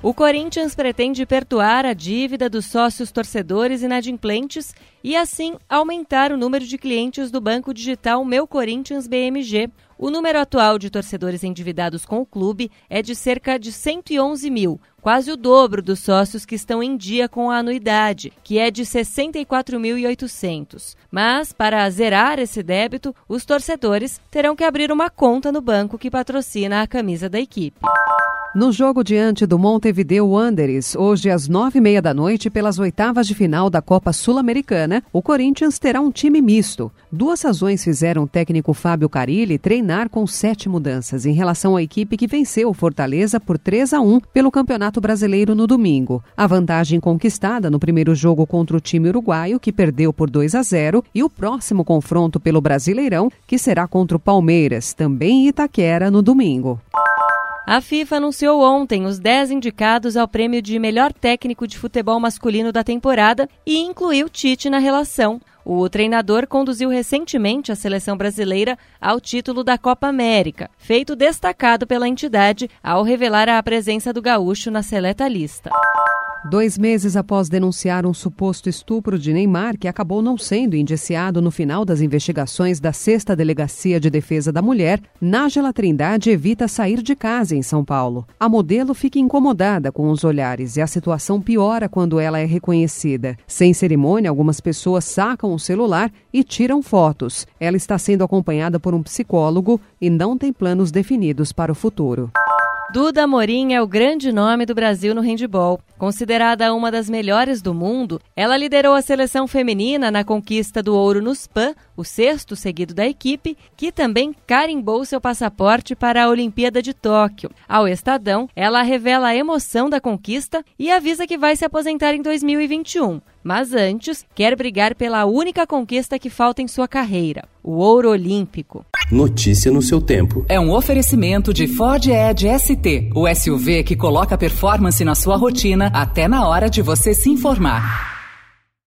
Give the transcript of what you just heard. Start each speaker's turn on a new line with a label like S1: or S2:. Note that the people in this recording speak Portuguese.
S1: O Corinthians pretende perdoar a dívida dos sócios torcedores inadimplentes e assim aumentar o número de clientes do banco digital Meu Corinthians BMG. O número atual de torcedores endividados com o clube é de cerca de 111 mil, quase o dobro dos sócios que estão em dia com a anuidade, que é de 64.800. Mas, para zerar esse débito, os torcedores terão que abrir uma conta no banco que patrocina a camisa da equipe.
S2: No jogo diante do Montevideo Wanderers, hoje às nove e meia da noite, pelas oitavas de final da Copa Sul-Americana, o Corinthians terá um time misto. Duas razões fizeram o técnico Fábio Carilli treinar com sete mudanças em relação à equipe que venceu o Fortaleza por 3 a 1 pelo Campeonato Brasileiro no domingo. A vantagem conquistada no primeiro jogo contra o time uruguaio, que perdeu por 2 a 0, e o próximo confronto pelo Brasileirão, que será contra o Palmeiras, também em Itaquera, no domingo.
S1: A FIFA anunciou ontem os 10 indicados ao prêmio de melhor técnico de futebol masculino da temporada e incluiu Tite na relação. O treinador conduziu recentemente a seleção brasileira ao título da Copa América, feito destacado pela entidade ao revelar a presença do gaúcho na seleta lista.
S2: Dois meses após denunciar um suposto estupro de Neymar, que acabou não sendo indiciado no final das investigações da Sexta Delegacia de Defesa da Mulher, Nájela Trindade evita sair de casa em São Paulo. A modelo fica incomodada com os olhares e a situação piora quando ela é reconhecida. Sem cerimônia, algumas pessoas sacam o celular e tiram fotos. Ela está sendo acompanhada por um psicólogo e não tem planos definidos para o futuro.
S1: Duda Morim é o grande nome do Brasil no handebol. Considerada uma das melhores do mundo, ela liderou a seleção feminina na conquista do ouro no SPAN, o sexto seguido da equipe, que também carimbou seu passaporte para a Olimpíada de Tóquio. Ao Estadão, ela revela a emoção da conquista e avisa que vai se aposentar em 2021. Mas antes, quer brigar pela única conquista que falta em sua carreira: o ouro olímpico.
S3: Notícia no seu tempo.
S4: É um oferecimento de Ford Edge ST, o SUV que coloca performance na sua rotina até na hora de você se informar.